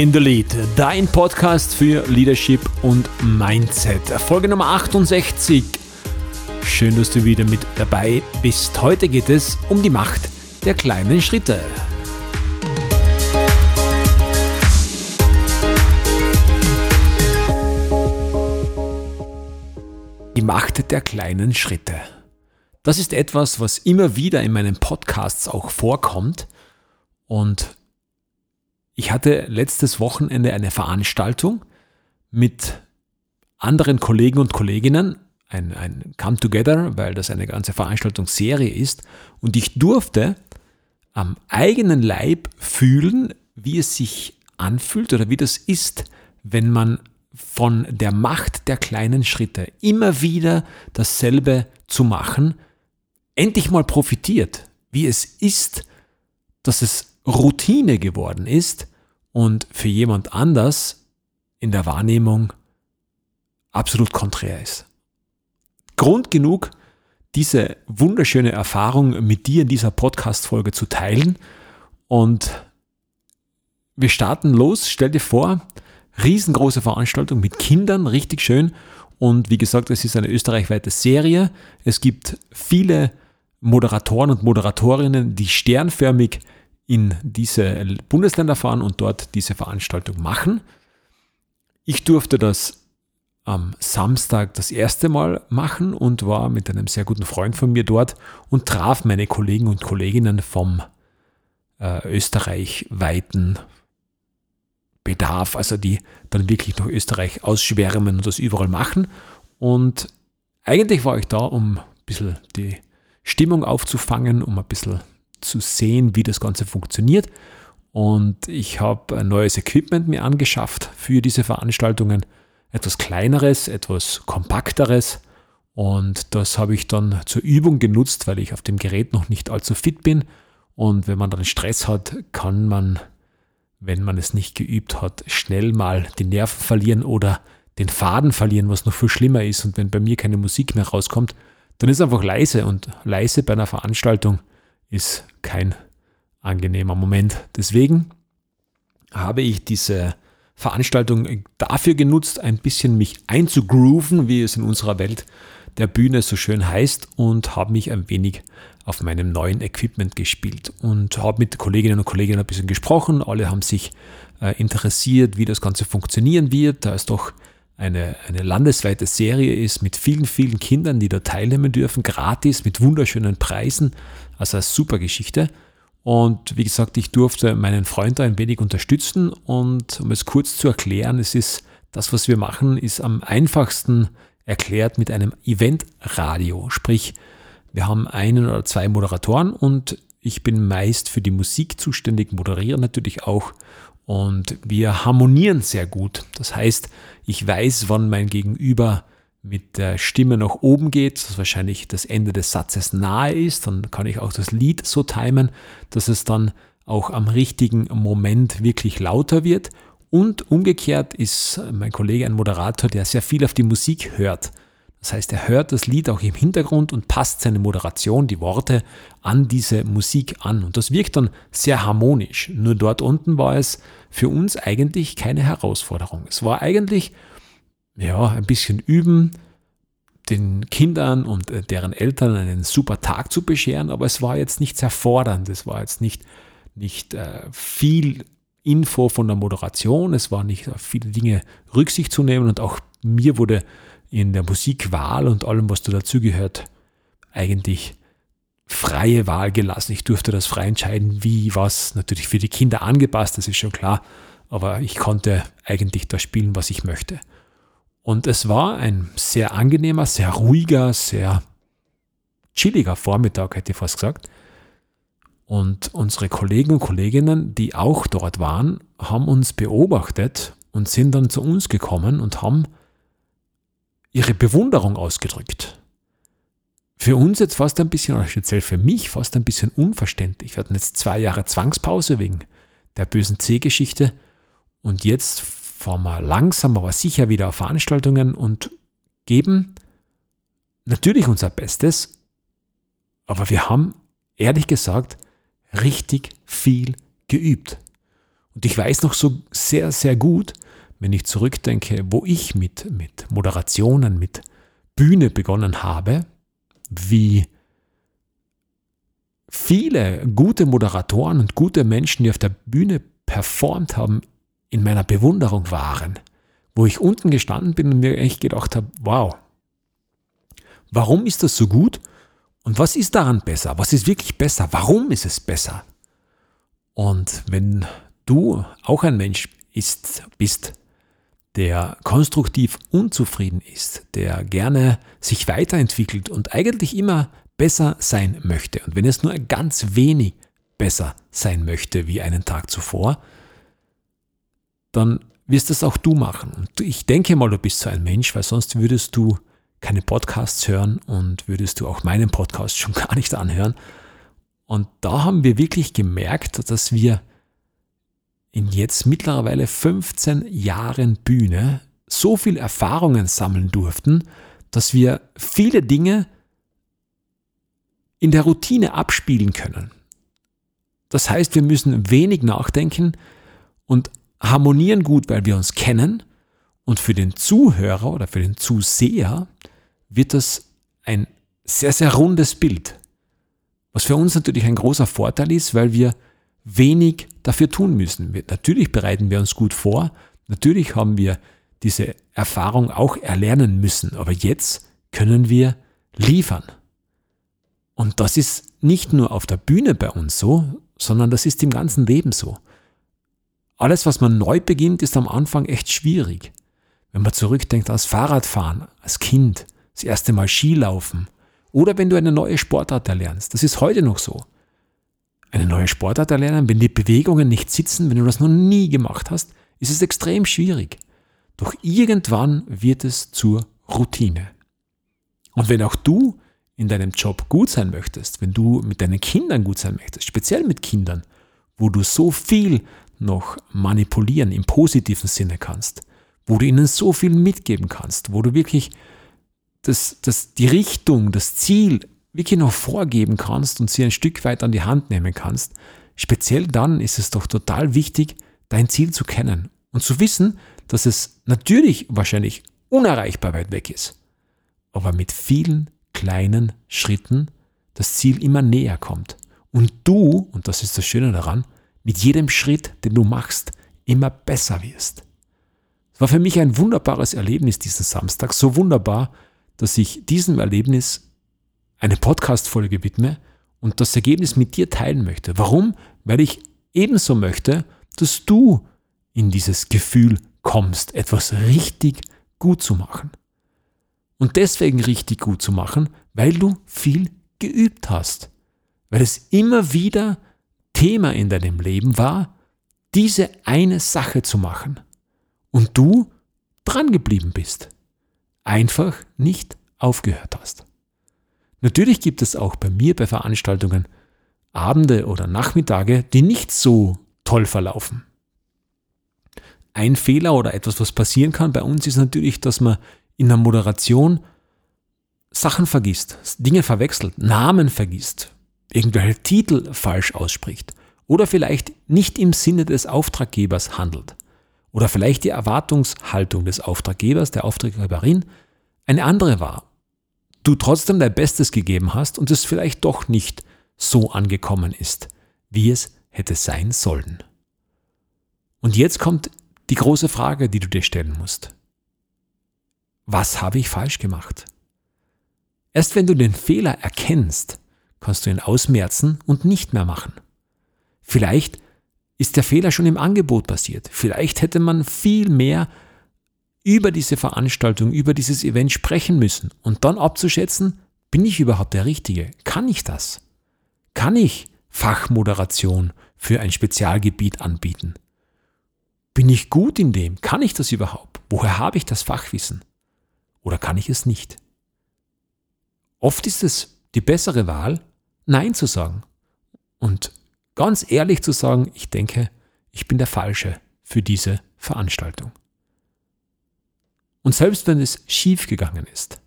In the Lead, dein Podcast für Leadership und Mindset. Folge Nummer 68. Schön, dass du wieder mit dabei bist. Heute geht es um die Macht der kleinen Schritte. Die Macht der kleinen Schritte. Das ist etwas, was immer wieder in meinen Podcasts auch vorkommt und ich hatte letztes Wochenende eine Veranstaltung mit anderen Kollegen und Kolleginnen, ein, ein Come Together, weil das eine ganze Veranstaltungsserie ist. Und ich durfte am eigenen Leib fühlen, wie es sich anfühlt oder wie das ist, wenn man von der Macht der kleinen Schritte immer wieder dasselbe zu machen, endlich mal profitiert, wie es ist, dass es Routine geworden ist und für jemand anders in der Wahrnehmung absolut konträr ist. Grund genug, diese wunderschöne Erfahrung mit dir in dieser Podcast-Folge zu teilen. Und wir starten los. Stell dir vor, riesengroße Veranstaltung mit Kindern, richtig schön. Und wie gesagt, es ist eine österreichweite Serie. Es gibt viele Moderatoren und Moderatorinnen, die sternförmig in diese Bundesländer fahren und dort diese Veranstaltung machen. Ich durfte das am Samstag das erste Mal machen und war mit einem sehr guten Freund von mir dort und traf meine Kollegen und Kolleginnen vom äh, österreichweiten Bedarf, also die dann wirklich nach Österreich ausschwärmen und das überall machen. Und eigentlich war ich da, um ein bisschen die Stimmung aufzufangen, um ein bisschen zu sehen, wie das Ganze funktioniert. Und ich habe ein neues Equipment mir angeschafft für diese Veranstaltungen. Etwas kleineres, etwas kompakteres. Und das habe ich dann zur Übung genutzt, weil ich auf dem Gerät noch nicht allzu fit bin. Und wenn man dann Stress hat, kann man, wenn man es nicht geübt hat, schnell mal die Nerven verlieren oder den Faden verlieren, was noch viel schlimmer ist. Und wenn bei mir keine Musik mehr rauskommt, dann ist einfach leise. Und leise bei einer Veranstaltung ist kein angenehmer Moment. Deswegen habe ich diese Veranstaltung dafür genutzt, ein bisschen mich einzugrooven, wie es in unserer Welt der Bühne so schön heißt, und habe mich ein wenig auf meinem neuen Equipment gespielt und habe mit Kolleginnen und Kollegen ein bisschen gesprochen. Alle haben sich äh, interessiert, wie das Ganze funktionieren wird, da es doch eine, eine landesweite Serie ist mit vielen, vielen Kindern, die da teilnehmen dürfen, gratis, mit wunderschönen Preisen. Also eine super Geschichte. Und wie gesagt, ich durfte meinen Freund da ein wenig unterstützen. Und um es kurz zu erklären, es ist das, was wir machen, ist am einfachsten erklärt mit einem Eventradio. Sprich, wir haben einen oder zwei Moderatoren und ich bin meist für die Musik zuständig, moderiere natürlich auch. Und wir harmonieren sehr gut. Das heißt, ich weiß, wann mein Gegenüber mit der Stimme nach oben geht, dass wahrscheinlich das Ende des Satzes nahe ist, dann kann ich auch das Lied so timen, dass es dann auch am richtigen Moment wirklich lauter wird. Und umgekehrt ist mein Kollege ein Moderator, der sehr viel auf die Musik hört. Das heißt, er hört das Lied auch im Hintergrund und passt seine Moderation, die Worte an diese Musik an. Und das wirkt dann sehr harmonisch. Nur dort unten war es für uns eigentlich keine Herausforderung. Es war eigentlich ja, ein bisschen üben, den Kindern und äh, deren Eltern einen super Tag zu bescheren, aber es war jetzt nicht sehr fordernd, es war jetzt nicht, nicht äh, viel Info von der Moderation, es war nicht auf viele Dinge Rücksicht zu nehmen und auch mir wurde in der Musikwahl und allem, was da dazugehört, eigentlich freie Wahl gelassen. Ich durfte das frei entscheiden, wie was, natürlich für die Kinder angepasst, das ist schon klar, aber ich konnte eigentlich das spielen, was ich möchte. Und es war ein sehr angenehmer, sehr ruhiger, sehr chilliger Vormittag, hätte ich fast gesagt. Und unsere Kollegen und Kolleginnen, die auch dort waren, haben uns beobachtet und sind dann zu uns gekommen und haben ihre Bewunderung ausgedrückt. Für uns jetzt fast ein bisschen, oder speziell für mich fast ein bisschen unverständlich. Wir hatten jetzt zwei Jahre Zwangspause wegen der bösen C-Geschichte und jetzt fahren wir langsam, aber sicher wieder auf Veranstaltungen und geben natürlich unser Bestes, aber wir haben ehrlich gesagt richtig viel geübt. Und ich weiß noch so sehr, sehr gut, wenn ich zurückdenke, wo ich mit, mit Moderationen, mit Bühne begonnen habe, wie viele gute Moderatoren und gute Menschen, die auf der Bühne performt haben, in meiner Bewunderung waren. Wo ich unten gestanden bin und mir echt gedacht habe, wow, warum ist das so gut? Und was ist daran besser? Was ist wirklich besser? Warum ist es besser? Und wenn du auch ein Mensch ist, bist, der konstruktiv unzufrieden ist, der gerne sich weiterentwickelt und eigentlich immer besser sein möchte, und wenn es nur ganz wenig besser sein möchte wie einen Tag zuvor, dann wirst das auch du machen. Und ich denke mal, du bist so ein Mensch, weil sonst würdest du keine Podcasts hören und würdest du auch meinen Podcast schon gar nicht anhören. Und da haben wir wirklich gemerkt, dass wir in jetzt mittlerweile 15 Jahren Bühne so viel Erfahrungen sammeln durften, dass wir viele Dinge in der Routine abspielen können. Das heißt, wir müssen wenig nachdenken und harmonieren gut, weil wir uns kennen. Und für den Zuhörer oder für den Zuseher wird das ein sehr, sehr rundes Bild. Was für uns natürlich ein großer Vorteil ist, weil wir wenig dafür tun müssen. Wir, natürlich bereiten wir uns gut vor, natürlich haben wir diese Erfahrung auch erlernen müssen, aber jetzt können wir liefern. Und das ist nicht nur auf der Bühne bei uns so, sondern das ist im ganzen Leben so. Alles, was man neu beginnt, ist am Anfang echt schwierig. Wenn man zurückdenkt als Fahrradfahren, als Kind, das erste Mal Skilaufen oder wenn du eine neue Sportart erlernst. Das ist heute noch so eine neue Sportart erlernen, wenn die Bewegungen nicht sitzen, wenn du das noch nie gemacht hast, ist es extrem schwierig. Doch irgendwann wird es zur Routine. Und wenn auch du in deinem Job gut sein möchtest, wenn du mit deinen Kindern gut sein möchtest, speziell mit Kindern, wo du so viel noch manipulieren im positiven Sinne kannst, wo du ihnen so viel mitgeben kannst, wo du wirklich das, das, die Richtung, das Ziel wirklich noch vorgeben kannst und sie ein Stück weit an die Hand nehmen kannst, speziell dann ist es doch total wichtig, dein Ziel zu kennen und zu wissen, dass es natürlich wahrscheinlich unerreichbar weit weg ist, aber mit vielen kleinen Schritten das Ziel immer näher kommt. Und du, und das ist das Schöne daran, mit jedem Schritt, den du machst, immer besser wirst. Es war für mich ein wunderbares Erlebnis diesen Samstag, so wunderbar, dass ich diesem Erlebnis eine Podcast-Folge widme und das Ergebnis mit dir teilen möchte. Warum? Weil ich ebenso möchte, dass du in dieses Gefühl kommst, etwas richtig gut zu machen. Und deswegen richtig gut zu machen, weil du viel geübt hast. Weil es immer wieder Thema in deinem Leben war, diese eine Sache zu machen. Und du dran geblieben bist. Einfach nicht aufgehört hast. Natürlich gibt es auch bei mir bei Veranstaltungen Abende oder Nachmittage, die nicht so toll verlaufen. Ein Fehler oder etwas, was passieren kann bei uns, ist natürlich, dass man in der Moderation Sachen vergisst, Dinge verwechselt, Namen vergisst, irgendwelche Titel falsch ausspricht oder vielleicht nicht im Sinne des Auftraggebers handelt oder vielleicht die Erwartungshaltung des Auftraggebers, der Auftraggeberin eine andere war du trotzdem dein Bestes gegeben hast und es vielleicht doch nicht so angekommen ist, wie es hätte sein sollen. Und jetzt kommt die große Frage, die du dir stellen musst. Was habe ich falsch gemacht? Erst wenn du den Fehler erkennst, kannst du ihn ausmerzen und nicht mehr machen. Vielleicht ist der Fehler schon im Angebot passiert. Vielleicht hätte man viel mehr über diese Veranstaltung, über dieses Event sprechen müssen und dann abzuschätzen, bin ich überhaupt der Richtige? Kann ich das? Kann ich Fachmoderation für ein Spezialgebiet anbieten? Bin ich gut in dem? Kann ich das überhaupt? Woher habe ich das Fachwissen? Oder kann ich es nicht? Oft ist es die bessere Wahl, Nein zu sagen und ganz ehrlich zu sagen, ich denke, ich bin der Falsche für diese Veranstaltung. Und selbst wenn es schief gegangen ist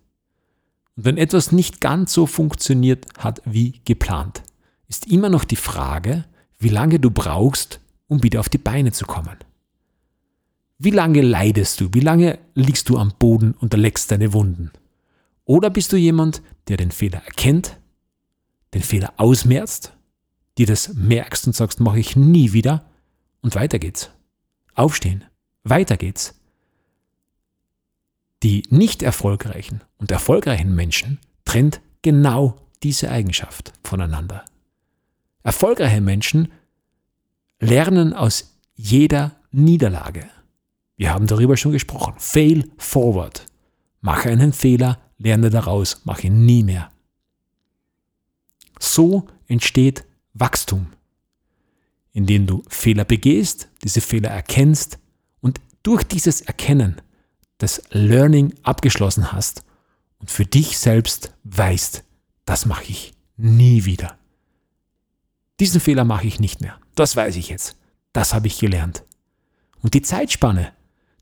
und wenn etwas nicht ganz so funktioniert hat wie geplant, ist immer noch die Frage, wie lange du brauchst, um wieder auf die Beine zu kommen? Wie lange leidest du? Wie lange liegst du am Boden und erleckst deine Wunden? Oder bist du jemand, der den Fehler erkennt, den Fehler ausmerzt, dir das merkst und sagst, mache ich nie wieder und weiter geht's. Aufstehen, weiter geht's. Die nicht erfolgreichen und erfolgreichen Menschen trennt genau diese Eigenschaft voneinander. Erfolgreiche Menschen lernen aus jeder Niederlage. Wir haben darüber schon gesprochen. Fail forward. Mache einen Fehler, lerne daraus, mache ihn nie mehr. So entsteht Wachstum, indem du Fehler begehst, diese Fehler erkennst und durch dieses Erkennen das Learning abgeschlossen hast und für dich selbst weißt, das mache ich nie wieder. Diesen Fehler mache ich nicht mehr. Das weiß ich jetzt. Das habe ich gelernt. Und die Zeitspanne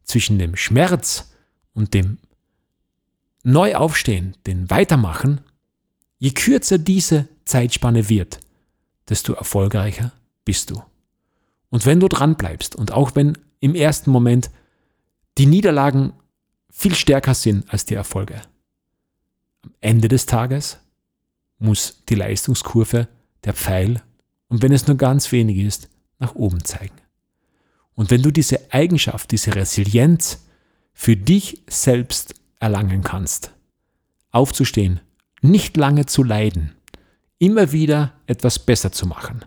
zwischen dem Schmerz und dem Neuaufstehen, dem Weitermachen, je kürzer diese Zeitspanne wird, desto erfolgreicher bist du. Und wenn du dran bleibst und auch wenn im ersten Moment die Niederlagen viel stärker sind als die Erfolge, am Ende des Tages muss die Leistungskurve, der Pfeil, und wenn es nur ganz wenig ist, nach oben zeigen. Und wenn du diese Eigenschaft, diese Resilienz für dich selbst erlangen kannst, aufzustehen, nicht lange zu leiden, immer wieder etwas besser zu machen,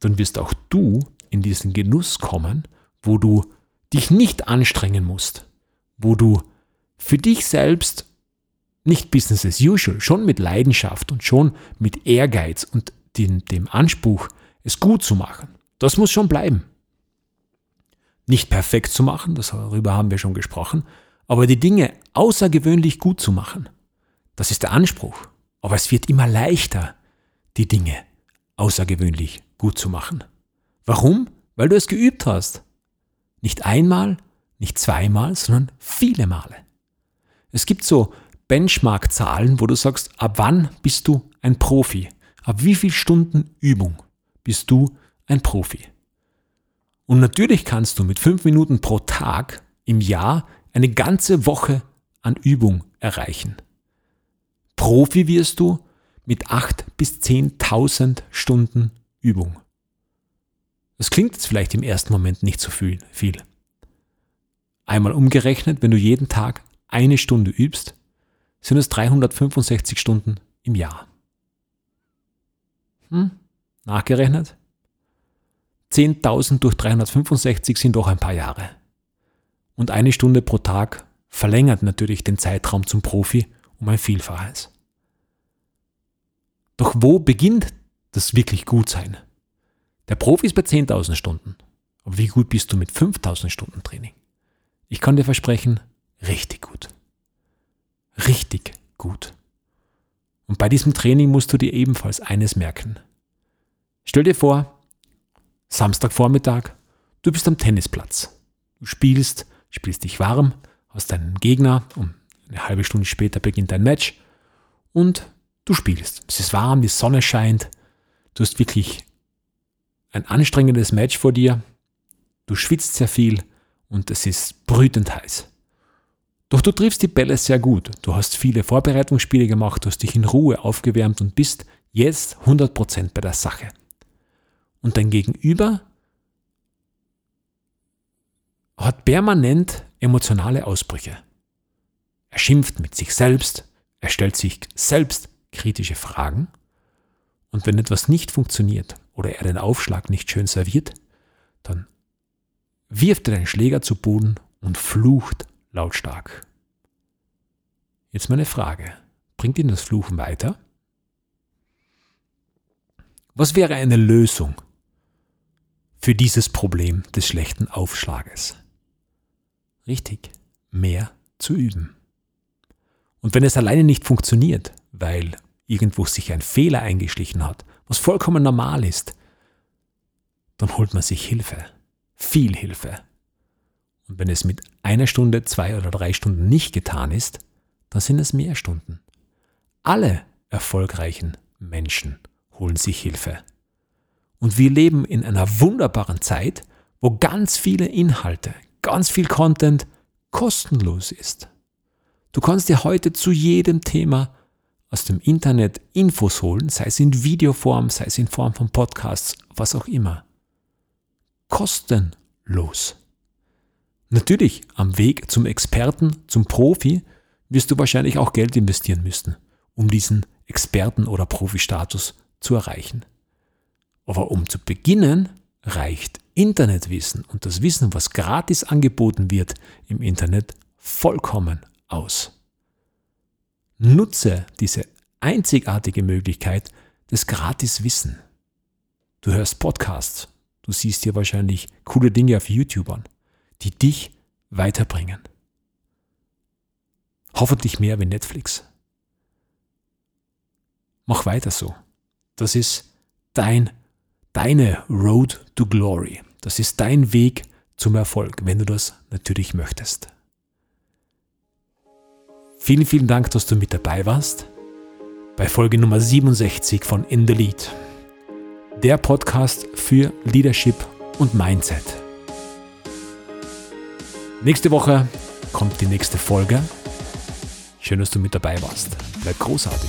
dann wirst auch du in diesen Genuss kommen, wo du dich nicht anstrengen musst, wo du für dich selbst nicht Business as usual, schon mit Leidenschaft und schon mit Ehrgeiz und dem, dem Anspruch, es gut zu machen. Das muss schon bleiben nicht perfekt zu machen, darüber haben wir schon gesprochen, aber die Dinge außergewöhnlich gut zu machen. Das ist der Anspruch. Aber es wird immer leichter, die Dinge außergewöhnlich gut zu machen. Warum? Weil du es geübt hast. Nicht einmal, nicht zweimal, sondern viele Male. Es gibt so Benchmark-Zahlen, wo du sagst, ab wann bist du ein Profi? Ab wie viel Stunden Übung bist du ein Profi? Und natürlich kannst du mit fünf Minuten pro Tag im Jahr eine ganze Woche an Übung erreichen. Profi wirst du mit acht bis zehntausend Stunden Übung. Das klingt jetzt vielleicht im ersten Moment nicht so viel. Einmal umgerechnet, wenn du jeden Tag eine Stunde übst, sind es 365 Stunden im Jahr. Hm? Nachgerechnet? 10.000 durch 365 sind doch ein paar Jahre. Und eine Stunde pro Tag verlängert natürlich den Zeitraum zum Profi um ein Vielfaches. Doch wo beginnt das wirklich Gutsein? Der Profi ist bei 10.000 Stunden. Aber wie gut bist du mit 5.000 Stunden Training? Ich kann dir versprechen, richtig gut. Richtig gut. Und bei diesem Training musst du dir ebenfalls eines merken. Stell dir vor, Samstagvormittag, du bist am Tennisplatz. Du spielst, spielst dich warm, hast deinen Gegner, um eine halbe Stunde später beginnt dein Match und du spielst. Es ist warm, die Sonne scheint, du hast wirklich ein anstrengendes Match vor dir, du schwitzt sehr viel und es ist brütend heiß. Doch du triffst die Bälle sehr gut. Du hast viele Vorbereitungsspiele gemacht, du hast dich in Ruhe aufgewärmt und bist jetzt 100% bei der Sache. Und dein Gegenüber hat permanent emotionale Ausbrüche. Er schimpft mit sich selbst, er stellt sich selbst kritische Fragen und wenn etwas nicht funktioniert oder er den Aufschlag nicht schön serviert, dann wirft er den Schläger zu Boden und flucht lautstark. Jetzt meine Frage, bringt ihn das Fluchen weiter? Was wäre eine Lösung für dieses Problem des schlechten Aufschlages. Richtig, mehr zu üben. Und wenn es alleine nicht funktioniert, weil irgendwo sich ein Fehler eingeschlichen hat, was vollkommen normal ist, dann holt man sich Hilfe, viel Hilfe. Und wenn es mit einer Stunde, zwei oder drei Stunden nicht getan ist, dann sind es mehr Stunden. Alle erfolgreichen Menschen holen sich Hilfe. Und wir leben in einer wunderbaren Zeit, wo ganz viele Inhalte, ganz viel Content kostenlos ist. Du kannst dir heute zu jedem Thema aus dem Internet Infos holen, sei es in Videoform, sei es in Form von Podcasts, was auch immer. Kostenlos. Natürlich, am Weg zum Experten, zum Profi, wirst du wahrscheinlich auch Geld investieren müssen, um diesen Experten- oder Profi-Status zu erreichen. Aber um zu beginnen, reicht Internetwissen und das Wissen, was gratis angeboten wird im Internet, vollkommen aus. Nutze diese einzigartige Möglichkeit des Gratiswissen. Du hörst Podcasts, du siehst dir wahrscheinlich coole Dinge auf YouTube an, die dich weiterbringen. Hoffentlich mehr wie Netflix. Mach weiter so. Das ist dein, deine Road to Glory. Das ist dein Weg zum Erfolg, wenn du das natürlich möchtest. Vielen, vielen Dank, dass du mit dabei warst bei Folge Nummer 67 von In the Lead. Der Podcast für Leadership und Mindset. Nächste Woche kommt die nächste Folge. Schön, dass du mit dabei warst. Bleib großartig.